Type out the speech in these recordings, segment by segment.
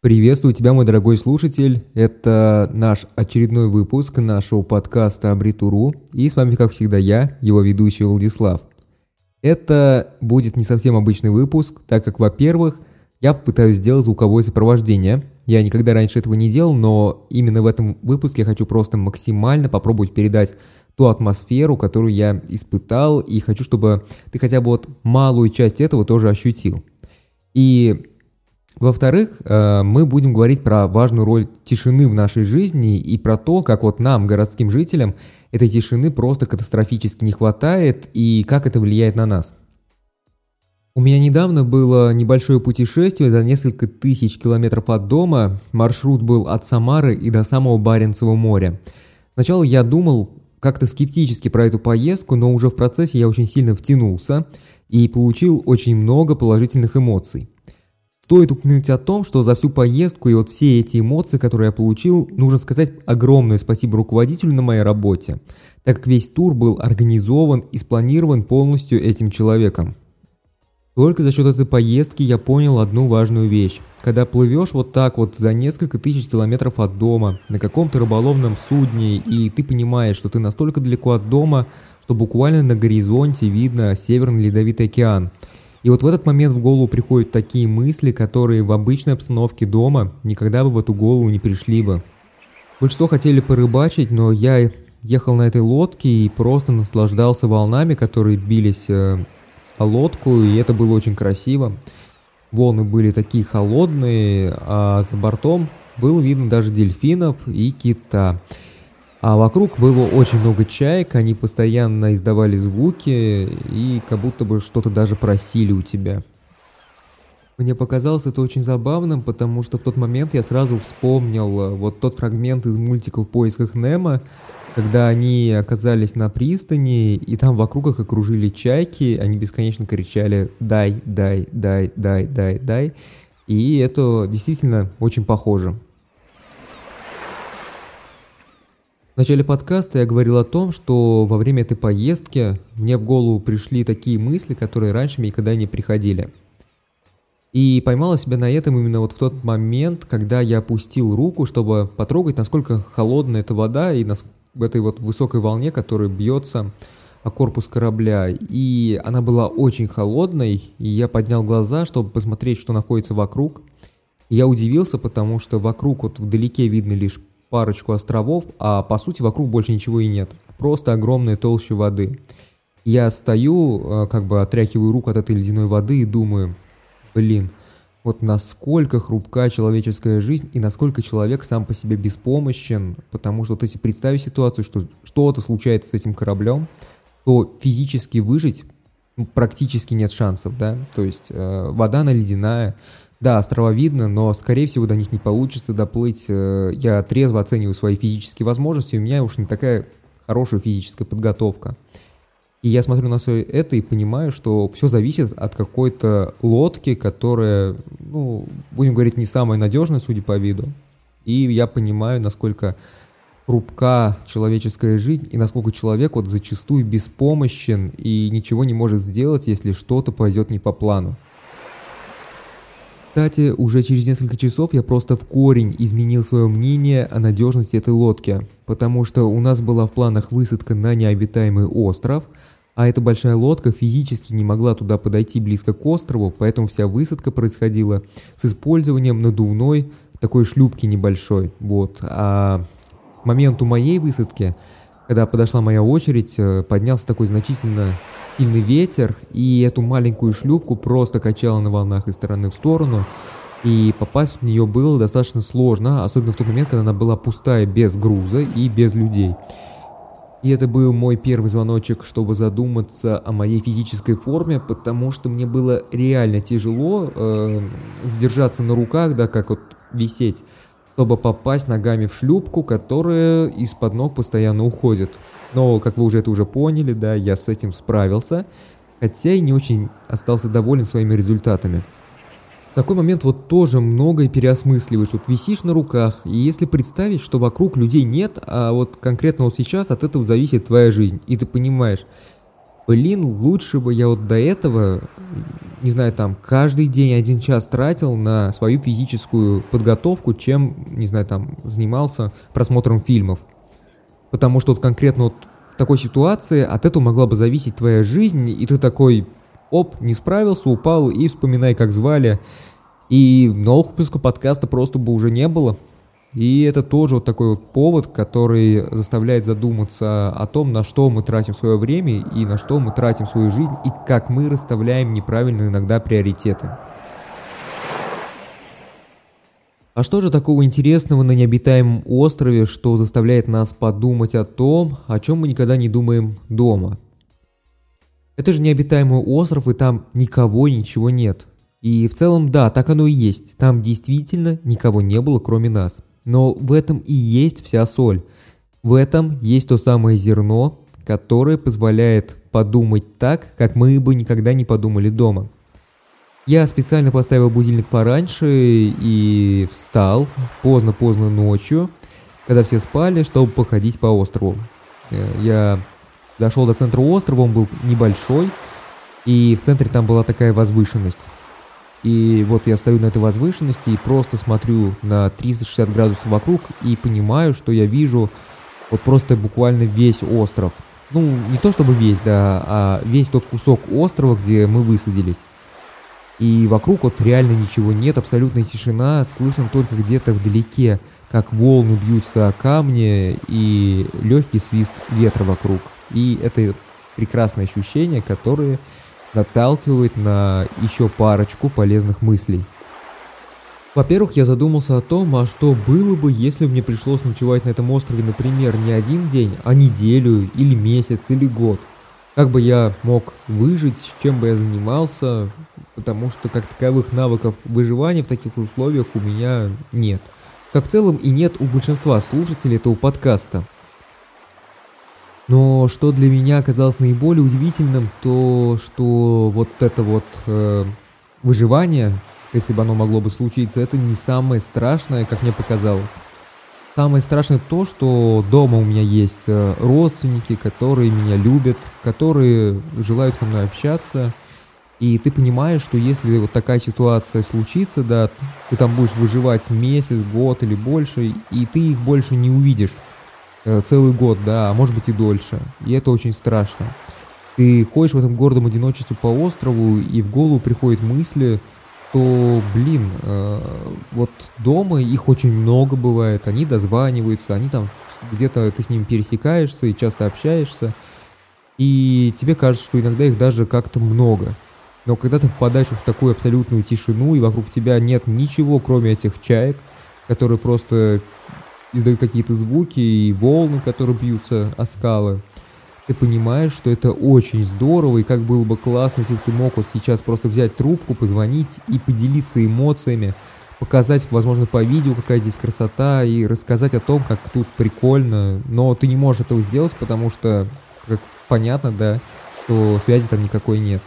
Приветствую тебя, мой дорогой слушатель. Это наш очередной выпуск нашего подкаста Абритуру. И с вами, как всегда, я, его ведущий Владислав. Это будет не совсем обычный выпуск, так как, во-первых, я попытаюсь сделать звуковое сопровождение. Я никогда раньше этого не делал, но именно в этом выпуске я хочу просто максимально попробовать передать ту атмосферу, которую я испытал, и хочу, чтобы ты хотя бы вот малую часть этого тоже ощутил. И во-вторых, э, мы будем говорить про важную роль тишины в нашей жизни и про то, как вот нам, городским жителям, этой тишины просто катастрофически не хватает и как это влияет на нас. У меня недавно было небольшое путешествие за несколько тысяч километров от дома. Маршрут был от Самары и до самого Баренцева моря. Сначала я думал как-то скептически про эту поездку, но уже в процессе я очень сильно втянулся и получил очень много положительных эмоций. Стоит упомянуть о том, что за всю поездку и вот все эти эмоции, которые я получил, нужно сказать огромное спасибо руководителю на моей работе, так как весь тур был организован и спланирован полностью этим человеком. Только за счет этой поездки я понял одну важную вещь. Когда плывешь вот так вот за несколько тысяч километров от дома, на каком-то рыболовном судне, и ты понимаешь, что ты настолько далеко от дома, что буквально на горизонте видно Северный Ледовитый океан – и вот в этот момент в голову приходят такие мысли, которые в обычной обстановке дома никогда бы в эту голову не пришли бы. Большинство хотели порыбачить, но я ехал на этой лодке и просто наслаждался волнами, которые бились э, о лодку, и это было очень красиво. Волны были такие холодные, а за бортом было видно даже дельфинов и кита. А вокруг было очень много чаек, они постоянно издавали звуки и как будто бы что-то даже просили у тебя. Мне показалось это очень забавным, потому что в тот момент я сразу вспомнил э, вот тот фрагмент из мультика «В поисках Немо», когда они оказались на пристани, и там вокруг их окружили чайки, они бесконечно кричали «дай, дай, дай, дай, дай, дай», и это действительно очень похоже. В начале подкаста я говорил о том, что во время этой поездки мне в голову пришли такие мысли, которые раньше мне никогда не приходили. И поймала себя на этом именно вот в тот момент, когда я опустил руку, чтобы потрогать, насколько холодная эта вода и в этой вот высокой волне, которая бьется о корпус корабля. И она была очень холодной, и я поднял глаза, чтобы посмотреть, что находится вокруг. И я удивился, потому что вокруг вот вдалеке видно лишь парочку островов, а по сути вокруг больше ничего и нет. Просто огромная толща воды. Я стою, э, как бы отряхиваю руку от этой ледяной воды и думаю, блин, вот насколько хрупка человеческая жизнь и насколько человек сам по себе беспомощен, потому что вот если представить ситуацию, что что-то случается с этим кораблем, то физически выжить практически нет шансов, да, то есть э, вода она ледяная, да, острова видно, но, скорее всего, до них не получится доплыть. Э, я трезво оцениваю свои физические возможности, у меня уж не такая хорошая физическая подготовка. И я смотрю на все это и понимаю, что все зависит от какой-то лодки, которая, ну, будем говорить, не самая надежная, судя по виду. И я понимаю, насколько хрупка человеческая жизнь и насколько человек вот зачастую беспомощен и ничего не может сделать, если что-то пойдет не по плану. Кстати, уже через несколько часов я просто в корень изменил свое мнение о надежности этой лодки, потому что у нас была в планах высадка на необитаемый остров, а эта большая лодка физически не могла туда подойти близко к острову, поэтому вся высадка происходила с использованием надувной такой шлюпки небольшой. Вот. А моменту моей высадки, когда подошла моя очередь, э, поднялся такой значительно сильный ветер, и эту маленькую шлюпку просто качало на волнах из стороны в сторону, и попасть в нее было достаточно сложно, особенно в тот момент, когда она была пустая, без груза и без людей. И это был мой первый звоночек, чтобы задуматься о моей физической форме, потому что мне было реально тяжело э, сдержаться на руках, да, как вот висеть, чтобы попасть ногами в шлюпку, которая из-под ног постоянно уходит. Но, как вы уже это уже поняли, да, я с этим справился, хотя и не очень остался доволен своими результатами. В такой момент вот тоже многое переосмысливаешь. Вот висишь на руках, и если представить, что вокруг людей нет, а вот конкретно вот сейчас от этого зависит твоя жизнь, и ты понимаешь, блин, лучше бы я вот до этого не знаю, там, каждый день один час тратил на свою физическую подготовку, чем, не знаю, там, занимался просмотром фильмов. Потому что вот конкретно вот в такой ситуации от этого могла бы зависеть твоя жизнь, и ты такой, оп, не справился, упал, и вспоминай, как звали. И новых выпусков подкаста просто бы уже не было. И это тоже вот такой вот повод, который заставляет задуматься о том, на что мы тратим свое время и на что мы тратим свою жизнь, и как мы расставляем неправильно иногда приоритеты. А что же такого интересного на необитаемом острове, что заставляет нас подумать о том, о чем мы никогда не думаем дома? Это же необитаемый остров, и там никого и ничего нет. И в целом, да, так оно и есть. Там действительно никого не было, кроме нас. Но в этом и есть вся соль. В этом есть то самое зерно, которое позволяет подумать так, как мы бы никогда не подумали дома. Я специально поставил будильник пораньше и встал поздно-поздно ночью, когда все спали, чтобы походить по острову. Э, я дошел до центра острова, он был небольшой, и в центре там была такая возвышенность. И вот я стою на этой возвышенности и просто смотрю на 360 градусов вокруг и понимаю, что я вижу вот просто буквально весь остров. Ну, не то чтобы весь, да, а весь тот кусок острова, где мы высадились. И вокруг вот реально ничего нет, абсолютная тишина, слышно только где-то вдалеке, как волны бьются о камни и легкий свист ветра вокруг. И это прекрасное ощущение, которое наталкивает на еще парочку полезных мыслей. Во-первых, я задумался о том, а что было бы, если бы мне пришлось ночевать на этом острове, например, не один день, а неделю, или месяц, или год. Как бы я мог выжить, чем бы я занимался, потому что как таковых навыков выживания в таких условиях у меня нет. Как в целом и нет у большинства слушателей этого подкаста. Но что для меня оказалось наиболее удивительным, то что вот это вот э, выживание, если бы оно могло бы случиться, это не самое страшное, как мне показалось. Самое страшное то, что дома у меня есть э, родственники, которые меня любят, которые желают со мной общаться. И ты понимаешь, что если вот такая ситуация случится, да, ты там будешь выживать месяц, год или больше, и ты их больше не увидишь. Э, целый год, да, а может быть и дольше. И это очень страшно. Ты ходишь в этом гордом одиночестве по острову, и в голову приходят мысли, что, блин, э, вот дома их очень много бывает, они дозваниваются, они там где-то ты с ними пересекаешься и часто общаешься, и тебе кажется, что иногда их даже как-то много. Но когда ты попадаешь в такую абсолютную тишину, и вокруг тебя нет ничего, кроме этих чаек, которые просто издают какие-то звуки и волны, которые бьются о скалы, ты понимаешь, что это очень здорово, и как было бы классно, если бы ты мог вот сейчас просто взять трубку, позвонить и поделиться эмоциями, показать, возможно, по видео, какая здесь красота, и рассказать о том, как тут прикольно, но ты не можешь этого сделать, потому что, как понятно, да, что связи там никакой нет.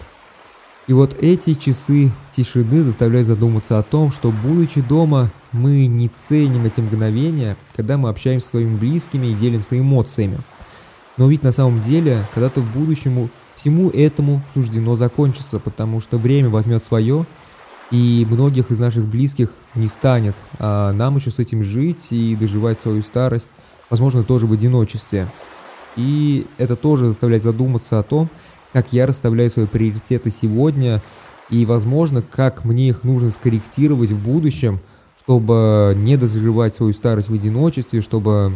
И вот эти часы тишины заставляют задуматься о том, что, будучи дома, мы не ценим эти мгновения, когда мы общаемся со своими близкими и делимся эмоциями. Но ведь на самом деле, когда-то в будущем всему этому суждено закончиться, потому что время возьмет свое, и многих из наших близких не станет, а нам еще с этим жить и доживать свою старость, возможно, тоже в одиночестве. И это тоже заставляет задуматься о том, как я расставляю свои приоритеты сегодня, и, возможно, как мне их нужно скорректировать в будущем, чтобы не доживать свою старость в одиночестве, чтобы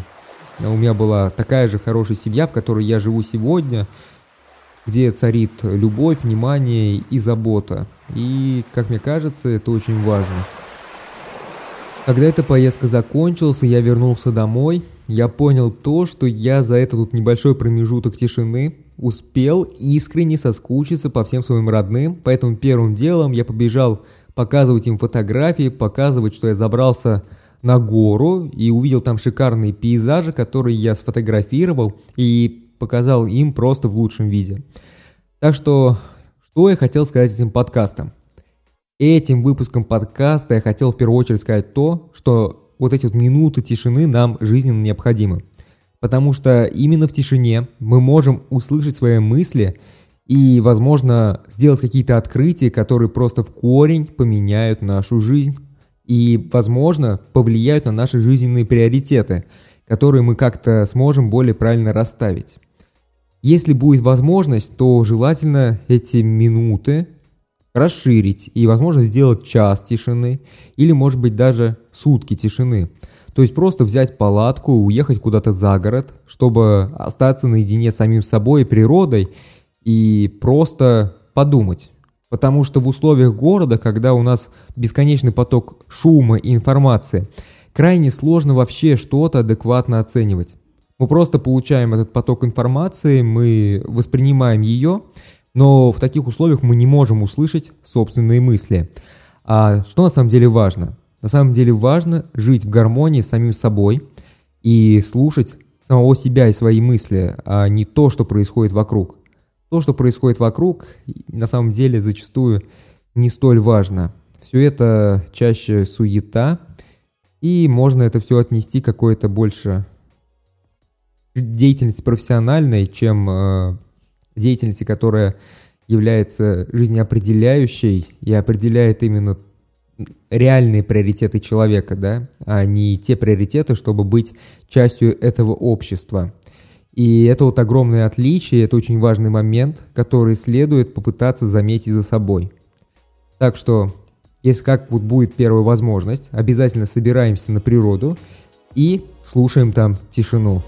у меня была такая же хорошая семья, в которой я живу сегодня, где царит любовь, внимание и забота. И, как мне кажется, это очень важно. Когда эта поездка закончилась, я вернулся домой, я понял то, что я за этот вот небольшой промежуток тишины успел искренне соскучиться по всем своим родным, поэтому первым делом я побежал показывать им фотографии, показывать, что я забрался на гору и увидел там шикарные пейзажи, которые я сфотографировал и показал им просто в лучшем виде. Так что, что я хотел сказать этим подкастом? Этим выпуском подкаста я хотел в первую очередь сказать то, что вот эти вот минуты тишины нам жизненно необходимы потому что именно в тишине мы можем услышать свои мысли и, возможно, сделать какие-то открытия, которые просто в корень поменяют нашу жизнь и, возможно, повлияют на наши жизненные приоритеты, которые мы как-то сможем более правильно расставить. Если будет возможность, то желательно эти минуты расширить и, возможно, сделать час тишины или, может быть, даже сутки тишины. То есть просто взять палатку, уехать куда-то за город, чтобы остаться наедине с самим собой и природой и просто подумать. Потому что в условиях города, когда у нас бесконечный поток шума и информации, крайне сложно вообще что-то адекватно оценивать. Мы просто получаем этот поток информации, мы воспринимаем ее, но в таких условиях мы не можем услышать собственные мысли. А что на самом деле важно? На самом деле важно жить в гармонии с самим собой и слушать самого себя и свои мысли, а не то, что происходит вокруг. То, что происходит вокруг, на самом деле зачастую не столь важно. Все это чаще суета, и можно это все отнести к какой-то больше деятельности профессиональной, чем э, деятельности, которая является жизнеопределяющей и определяет именно реальные приоритеты человека, да, а не те приоритеты, чтобы быть частью этого общества. И это вот огромное отличие, это очень важный момент, который следует попытаться заметить за собой. Так что, если как вот будет первая возможность, обязательно собираемся на природу и слушаем там тишину.